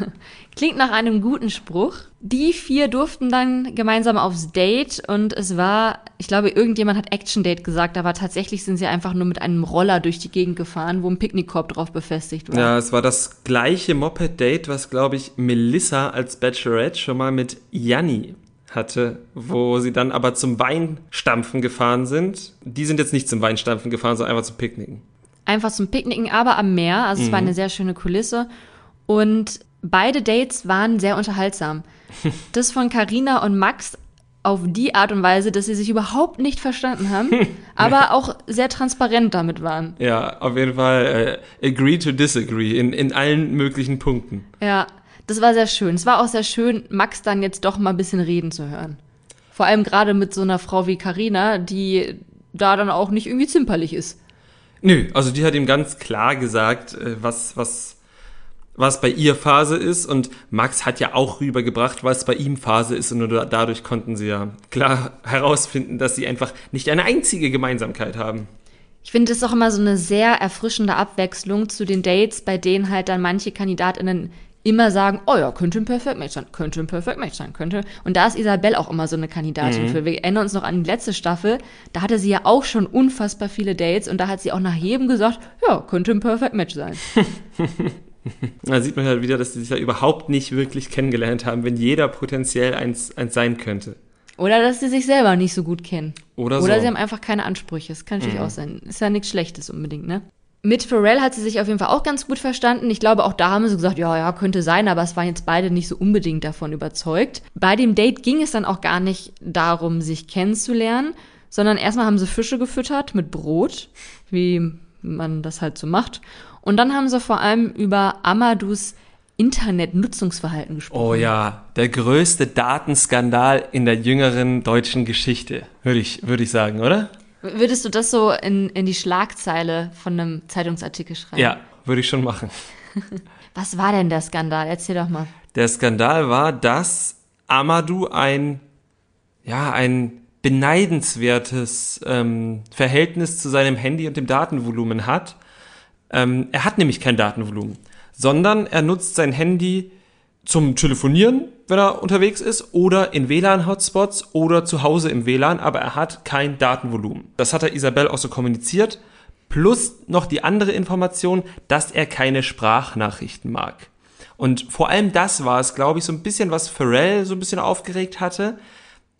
Klingt nach einem guten Spruch. Die vier durften dann gemeinsam aufs Date und es war, ich glaube, irgendjemand hat Action Date gesagt, aber tatsächlich sind sie einfach nur mit einem Roller durch die Gegend gefahren, wo ein Picknickkorb drauf befestigt war. Ja, es war das gleiche Moped-Date, was, glaube ich, Melissa als Bachelorette schon mal mit Janni hatte, wo sie dann aber zum Weinstampfen gefahren sind. Die sind jetzt nicht zum Weinstampfen gefahren, sondern einfach zum Picknicken. Einfach zum Picknicken, aber am Meer. Also es war eine sehr schöne Kulisse. Und beide Dates waren sehr unterhaltsam. Das von Carina und Max auf die Art und Weise, dass sie sich überhaupt nicht verstanden haben, aber auch sehr transparent damit waren. Ja, auf jeden Fall äh, agree to disagree in, in allen möglichen Punkten. Ja, das war sehr schön. Es war auch sehr schön, Max dann jetzt doch mal ein bisschen reden zu hören. Vor allem gerade mit so einer Frau wie Carina, die da dann auch nicht irgendwie zimperlich ist. Nö, also die hat ihm ganz klar gesagt, äh, was, was, was bei ihr Phase ist und Max hat ja auch rübergebracht, was bei ihm Phase ist und nur da- dadurch konnten sie ja klar herausfinden, dass sie einfach nicht eine einzige Gemeinsamkeit haben. Ich finde es auch immer so eine sehr erfrischende Abwechslung zu den Dates, bei denen halt dann manche KandidatInnen immer sagen, oh ja, könnte ein Perfect Match sein, könnte ein Perfect Match sein, könnte. Und da ist Isabel auch immer so eine Kandidatin für. Wir erinnern uns noch an die letzte Staffel, da hatte sie ja auch schon unfassbar viele Dates und da hat sie auch nach jedem gesagt, ja, könnte ein Perfect Match sein. Da sieht man halt wieder, dass sie sich ja überhaupt nicht wirklich kennengelernt haben, wenn jeder potenziell eins, eins sein könnte. Oder dass sie sich selber nicht so gut kennen. Oder Oder so. sie haben einfach keine Ansprüche. Das kann natürlich auch sein. Ist ja nichts Schlechtes unbedingt, ne? Mit Pharrell hat sie sich auf jeden Fall auch ganz gut verstanden. Ich glaube, auch da haben sie gesagt, ja, ja, könnte sein, aber es waren jetzt beide nicht so unbedingt davon überzeugt. Bei dem Date ging es dann auch gar nicht darum, sich kennenzulernen, sondern erstmal haben sie Fische gefüttert mit Brot, wie man das halt so macht. Und dann haben sie vor allem über Amadus Internetnutzungsverhalten gesprochen. Oh ja, der größte Datenskandal in der jüngeren deutschen Geschichte, würde ich, würde ich sagen, oder? Würdest du das so in, in die Schlagzeile von einem Zeitungsartikel schreiben? Ja, würde ich schon machen. Was war denn der Skandal? Erzähl doch mal. Der Skandal war, dass Amadou ein, ja, ein beneidenswertes ähm, Verhältnis zu seinem Handy und dem Datenvolumen hat. Ähm, er hat nämlich kein Datenvolumen, sondern er nutzt sein Handy zum Telefonieren, wenn er unterwegs ist, oder in WLAN-Hotspots oder zu Hause im WLAN, aber er hat kein Datenvolumen. Das hat er Isabel auch so kommuniziert. Plus noch die andere Information, dass er keine Sprachnachrichten mag. Und vor allem das war es, glaube ich, so ein bisschen, was Pharrell so ein bisschen aufgeregt hatte,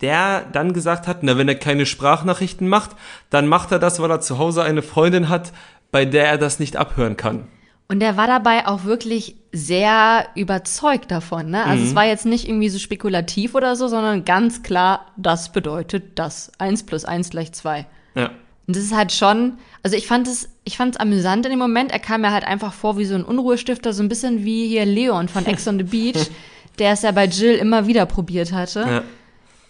der dann gesagt hat, na, wenn er keine Sprachnachrichten macht, dann macht er das, weil er zu Hause eine Freundin hat, bei der er das nicht abhören kann. Und er war dabei auch wirklich sehr überzeugt davon. Ne? Also mhm. es war jetzt nicht irgendwie so spekulativ oder so, sondern ganz klar, das bedeutet das. Eins plus eins gleich zwei. Ja. Und das ist halt schon, also ich fand es, ich fand es amüsant in dem Moment. Er kam mir halt einfach vor wie so ein Unruhestifter, so ein bisschen wie hier Leon von Ex on the Beach, der es ja bei Jill immer wieder probiert hatte. Ja.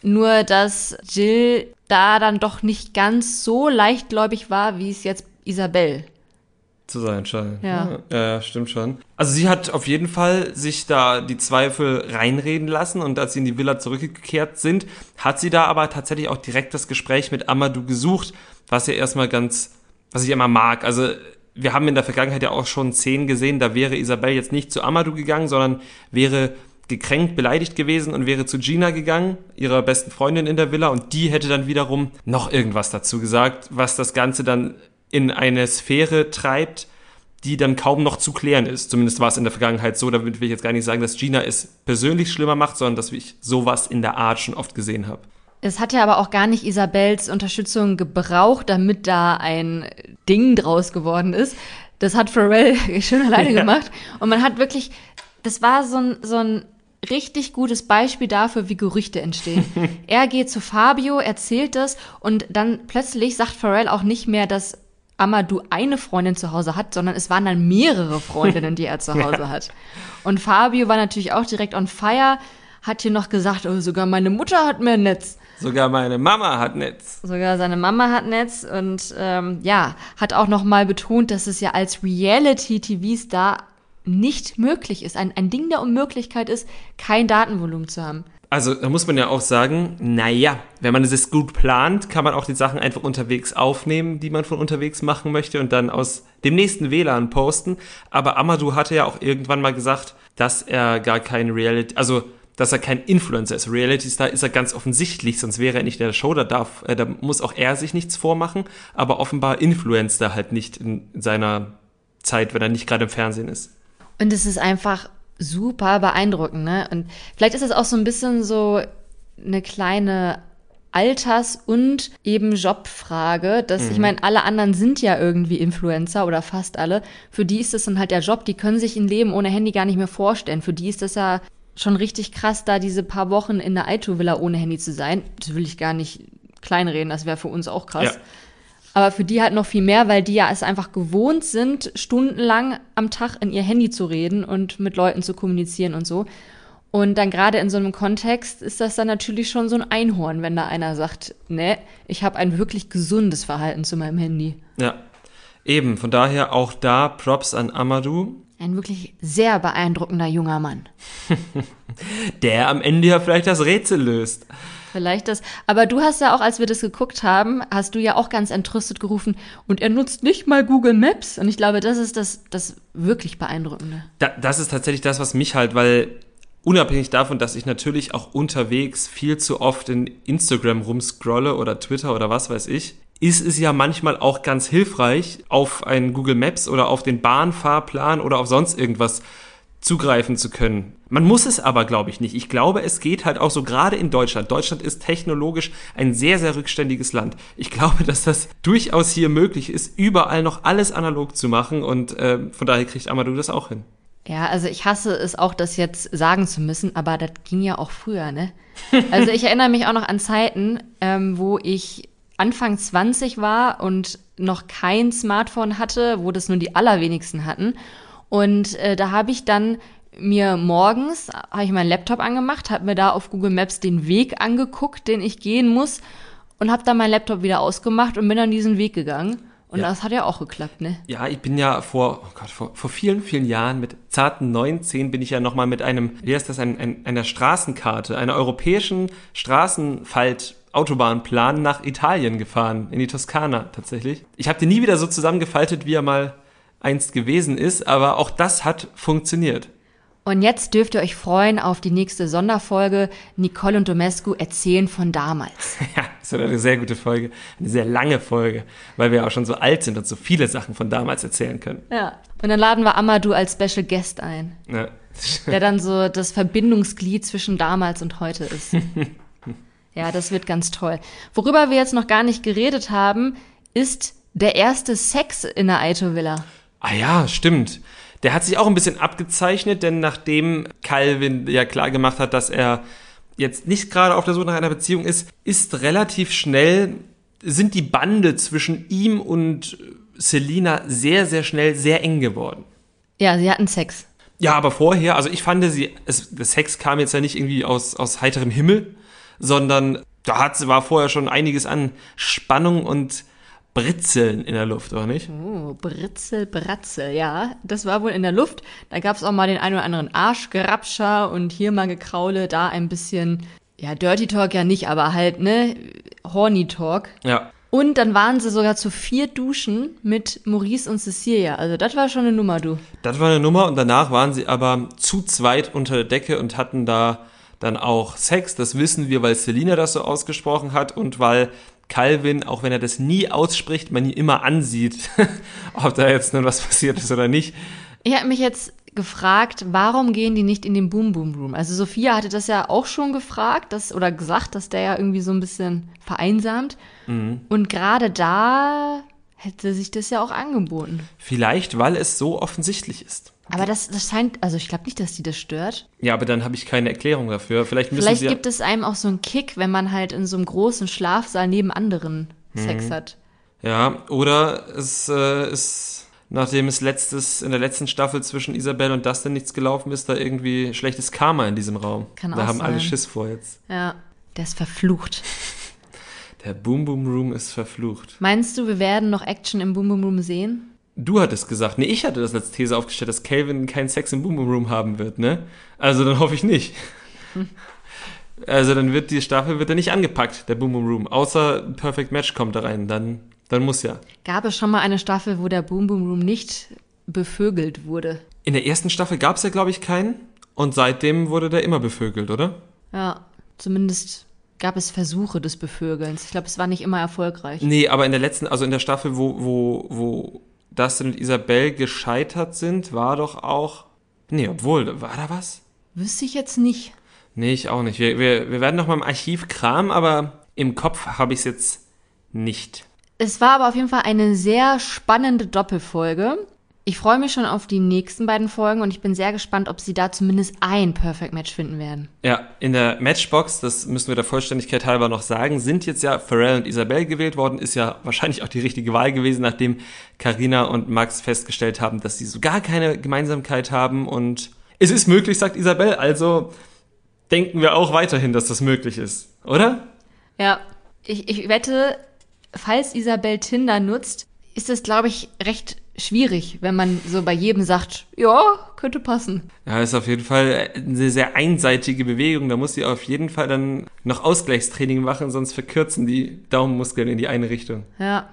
Nur, dass Jill da dann doch nicht ganz so leichtgläubig war, wie es jetzt Isabel zu sein scheint. Ja. ja. Stimmt schon. Also sie hat auf jeden Fall sich da die Zweifel reinreden lassen und als sie in die Villa zurückgekehrt sind, hat sie da aber tatsächlich auch direkt das Gespräch mit Amadou gesucht, was ja erstmal ganz, was ich immer mag. Also wir haben in der Vergangenheit ja auch schon Szenen gesehen, da wäre Isabel jetzt nicht zu Amadou gegangen, sondern wäre gekränkt, beleidigt gewesen und wäre zu Gina gegangen, ihrer besten Freundin in der Villa, und die hätte dann wiederum noch irgendwas dazu gesagt, was das Ganze dann in eine Sphäre treibt, die dann kaum noch zu klären ist. Zumindest war es in der Vergangenheit so. Damit will ich jetzt gar nicht sagen, dass Gina es persönlich schlimmer macht, sondern dass ich sowas in der Art schon oft gesehen habe. Es hat ja aber auch gar nicht Isabels Unterstützung gebraucht, damit da ein Ding draus geworden ist. Das hat Pharrell schon alleine ja. gemacht. Und man hat wirklich, das war so ein, so ein richtig gutes Beispiel dafür, wie Gerüchte entstehen. er geht zu Fabio, erzählt das und dann plötzlich sagt Pharrell auch nicht mehr, dass Amadou eine Freundin zu Hause hat, sondern es waren dann mehrere Freundinnen, die er zu Hause ja. hat. Und Fabio war natürlich auch direkt on fire, hat hier noch gesagt, oh, sogar meine Mutter hat mehr Netz. Sogar meine Mama hat Netz. Sogar seine Mama hat Netz und ähm, ja, hat auch noch mal betont, dass es ja als Reality-TV-Star nicht möglich ist, ein, ein Ding der Unmöglichkeit ist, kein Datenvolumen zu haben. Also da muss man ja auch sagen, naja, wenn man es gut plant, kann man auch die Sachen einfach unterwegs aufnehmen, die man von unterwegs machen möchte und dann aus dem nächsten WLAN posten. Aber Amadou hatte ja auch irgendwann mal gesagt, dass er gar kein Reality, also dass er kein Influencer ist. Reality Star ist er ganz offensichtlich, sonst wäre er nicht in der Show, da darf, äh, da muss auch er sich nichts vormachen, aber offenbar influenzt er halt nicht in seiner Zeit, wenn er nicht gerade im Fernsehen ist. Und es ist einfach super beeindruckend, ne? Und vielleicht ist es auch so ein bisschen so eine kleine Alters- und eben Jobfrage, dass mhm. ich meine, alle anderen sind ja irgendwie Influencer oder fast alle. Für die ist das dann halt der Job, die können sich ein Leben ohne Handy gar nicht mehr vorstellen. Für die ist das ja schon richtig krass, da diese paar Wochen in der Aito-Villa ohne Handy zu sein. Das will ich gar nicht kleinreden, das wäre für uns auch krass. Ja. Aber für die halt noch viel mehr, weil die ja es einfach gewohnt sind, stundenlang am Tag in ihr Handy zu reden und mit Leuten zu kommunizieren und so. Und dann gerade in so einem Kontext ist das dann natürlich schon so ein Einhorn, wenn da einer sagt, ne, ich habe ein wirklich gesundes Verhalten zu meinem Handy. Ja, eben. Von daher auch da Props an Amadou. Ein wirklich sehr beeindruckender junger Mann. Der am Ende ja vielleicht das Rätsel löst. Vielleicht das. Aber du hast ja auch, als wir das geguckt haben, hast du ja auch ganz entrüstet gerufen, und er nutzt nicht mal Google Maps. Und ich glaube, das ist das, das wirklich Beeindruckende. Da, das ist tatsächlich das, was mich halt, weil unabhängig davon, dass ich natürlich auch unterwegs viel zu oft in Instagram rumscrolle oder Twitter oder was weiß ich, ist es ja manchmal auch ganz hilfreich, auf einen Google Maps oder auf den Bahnfahrplan oder auf sonst irgendwas zugreifen zu können. Man muss es aber, glaube ich, nicht. Ich glaube, es geht halt auch so gerade in Deutschland. Deutschland ist technologisch ein sehr, sehr rückständiges Land. Ich glaube, dass das durchaus hier möglich ist, überall noch alles analog zu machen und äh, von daher kriegt Amadou das auch hin. Ja, also ich hasse es auch, das jetzt sagen zu müssen, aber das ging ja auch früher, ne? Also ich erinnere mich auch noch an Zeiten, ähm, wo ich Anfang 20 war und noch kein Smartphone hatte, wo das nur die allerwenigsten hatten. Und äh, da habe ich dann mir morgens, habe ich meinen Laptop angemacht, habe mir da auf Google Maps den Weg angeguckt, den ich gehen muss und habe dann meinen Laptop wieder ausgemacht und bin dann diesen Weg gegangen. Und Ja. das hat ja auch geklappt, ne? Ja, ich bin ja vor, oh Gott, vor, vor vielen, vielen Jahren mit zarten 19 bin ich ja nochmal mit einem, wie heißt das, ein, ein, einer Straßenkarte, einer europäischen Straßenfalt Autobahnplan nach Italien gefahren, in die Toskana tatsächlich. Ich habe den nie wieder so zusammengefaltet, wie er mal einst gewesen ist, aber auch das hat funktioniert. Und jetzt dürft ihr euch freuen auf die nächste Sonderfolge. Nicole und Domescu erzählen von damals. Ja, das wird eine sehr gute Folge, eine sehr lange Folge, weil wir auch schon so alt sind und so viele Sachen von damals erzählen können. Ja. Und dann laden wir Amadou als Special Guest ein, Ja. der dann so das Verbindungsglied zwischen damals und heute ist. Ja, das wird ganz toll. Worüber wir jetzt noch gar nicht geredet haben, ist der erste Sex in der Aito Villa. Ah ja, stimmt. Der hat sich auch ein bisschen abgezeichnet, denn nachdem Calvin ja klar gemacht hat, dass er jetzt nicht gerade auf der Suche nach einer Beziehung ist, ist relativ schnell, sind die Bande zwischen ihm und Selina sehr, sehr schnell sehr eng geworden. Ja, sie hatten Sex. Ja, aber vorher, also ich fand, sie, es, der Sex kam jetzt ja nicht irgendwie aus, aus heiterem Himmel, sondern da hat, war vorher schon einiges an Spannung und Britzeln in der Luft, oder nicht? Oh, Britzel, Bratzel, ja. Das war wohl in der Luft. Da gab's auch mal den einen oder anderen Arschgerapscher und hier mal Gekraule, da ein bisschen, ja, Dirty Talk ja nicht, aber halt, ne, Horny Talk. Ja. Und dann waren sie sogar zu vier Duschen mit Maurice und Cecilia. Also das war schon eine Nummer, du. Das war eine Nummer und danach waren sie aber zu zweit unter der Decke und hatten da dann auch Sex. Das wissen wir, weil Selina das so ausgesprochen hat und weil Calvin, auch wenn er das nie ausspricht, man ihn immer ansieht, ob da jetzt nun was passiert ist oder nicht. Ich habe mich jetzt gefragt, warum gehen die nicht in den Boom Boom Room? Also Sophia hatte das ja auch schon gefragt, dass, oder gesagt, dass der ja irgendwie so ein bisschen vereinsamt. Und gerade da hätte sich das ja auch angeboten. Vielleicht, weil es so offensichtlich ist. Aber das, das scheint, also ich glaube nicht, dass die das stört. Ja, aber dann habe ich keine Erklärung dafür. Vielleicht müssen Vielleicht sie gibt es einem auch so einen Kick, wenn man halt in so einem großen Schlafsaal neben anderen Sex hat. ja, oder es äh, ist, nachdem es letztes in der letzten Staffel zwischen Isabel und Dustin nichts gelaufen ist, da irgendwie schlechtes Karma in diesem Raum. Kann da auch haben alle sein. Schiss vor jetzt. Ja, der ist verflucht. Der Boom Boom Room ist verflucht. Meinst du, wir werden noch Action im Boom Boom Room sehen? Du hattest gesagt, nee, ich hatte das als These aufgestellt, dass Calvin keinen Sex im Boom Boom Room haben wird, ne? Also dann hoffe ich nicht. Also dann wird die Staffel wird er nicht angepackt, der Boom Boom Room. Außer Perfect Match kommt da rein, dann, dann muss ja. Gab es schon mal eine Staffel, wo der Boom Boom Room nicht bevögelt wurde? In der ersten Staffel gab es ja, glaube ich, keinen. Und seitdem wurde der immer bevögelt, oder? Ja, zumindest gab es Versuche des Bevögelns. Ich glaube, es war nicht immer erfolgreich. Nee, aber in der letzten, also in der Staffel, wo, wo, wo Dustin und Isabel gescheitert sind, war doch auch. Nee, obwohl, war da was? Wüsste ich jetzt nicht. Nee, ich auch nicht. Wir, wir, wir werden noch mal im Archiv kramen, aber im Kopf habe ich es jetzt nicht. Es war aber auf jeden Fall eine sehr spannende Doppelfolge. Ich freue mich schon auf die nächsten beiden Folgen und ich bin sehr gespannt, ob sie da zumindest ein Perfect Match finden werden. Ja, in der Matchbox, das müssen wir der Vollständigkeit halber noch sagen, sind jetzt ja Pharrell und Isabel gewählt worden. Ist ja wahrscheinlich auch die richtige Wahl gewesen, nachdem Karina und Max festgestellt haben, dass sie so gar keine Gemeinsamkeit haben. Und es ist möglich, sagt Isabel. Also denken wir auch weiterhin, dass das möglich ist, oder? Ja, ich, ich wette, falls Isabel Tinder nutzt, ist es, glaube ich, recht schwierig, wenn man so bei jedem sagt, ja, könnte passen. Ja, ist auf jeden Fall eine sehr einseitige Bewegung. Da muss sie auf jeden Fall dann noch Ausgleichstraining machen, sonst verkürzen die Daumenmuskeln in die eine Richtung. Ja,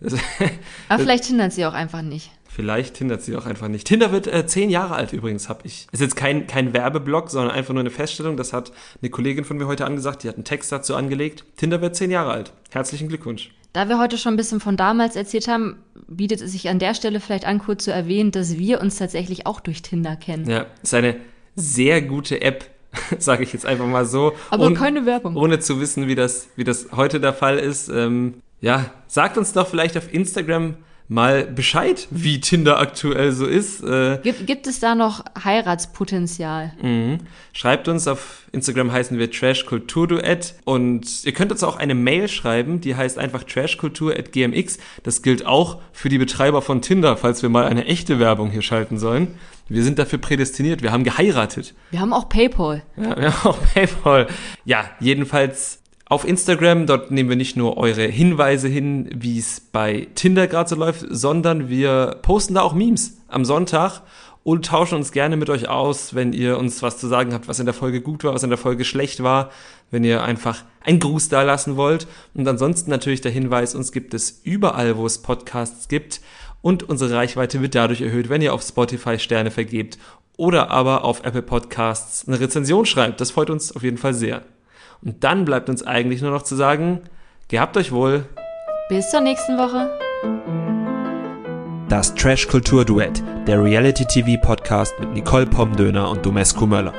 Das, aber vielleicht hindert sie auch einfach nicht. vielleicht hindert sie auch einfach nicht. Tinder wird äh, zehn Jahre alt übrigens, hab ich. Ist jetzt kein, kein Werbeblock, sondern einfach nur eine Feststellung. Das hat eine Kollegin von mir heute angesagt, die hat einen Text dazu angelegt. Tinder wird zehn Jahre alt. Herzlichen Glückwunsch. Da wir heute schon ein bisschen von damals erzählt haben, bietet es sich an der Stelle vielleicht an, kurz zu erwähnen, dass wir uns tatsächlich auch durch Tinder kennen. Ja, ist eine sehr gute App, sage ich jetzt einfach mal so. Aber ohne, keine Werbung. Ohne zu wissen, wie das, wie das heute der Fall ist. Ähm, ja, sagt uns doch vielleicht auf Instagram mal Bescheid, wie Tinder aktuell so ist. Äh, Gibt, gibt es da noch Heiratspotenzial? Mhm. Schreibt uns, auf Instagram heißen wir Trash Duett und ihr könnt uns auch eine Mail schreiben, die heißt einfach trashkultur.gmx. Das gilt auch für die Betreiber von Tinder, falls wir mal eine echte Werbung hier schalten sollen. Wir sind dafür prädestiniert, wir haben geheiratet. Wir haben auch PayPal. Ja, wir haben auch PayPal. Ja, jedenfalls auf Instagram, dort nehmen wir nicht nur eure Hinweise hin, wie es bei Tinder gerade so läuft, sondern wir posten da auch Memes am Sonntag und tauschen uns gerne mit euch aus, wenn ihr uns was zu sagen habt, was in der Folge gut war, was in der Folge schlecht war, wenn ihr einfach einen Gruß da lassen wollt. Und ansonsten natürlich der Hinweis, uns gibt es überall, wo es Podcasts gibt und unsere Reichweite wird dadurch erhöht, wenn ihr auf Spotify Sterne vergebt oder aber auf Apple Podcasts eine Rezension schreibt. Das freut uns auf jeden Fall sehr. Und dann bleibt uns eigentlich nur noch zu sagen, gehabt euch wohl. Bis zur nächsten Woche. Das Trash Kultur Duett, der Reality TV Podcast mit Nicole Pomdöner und Domescu Möller.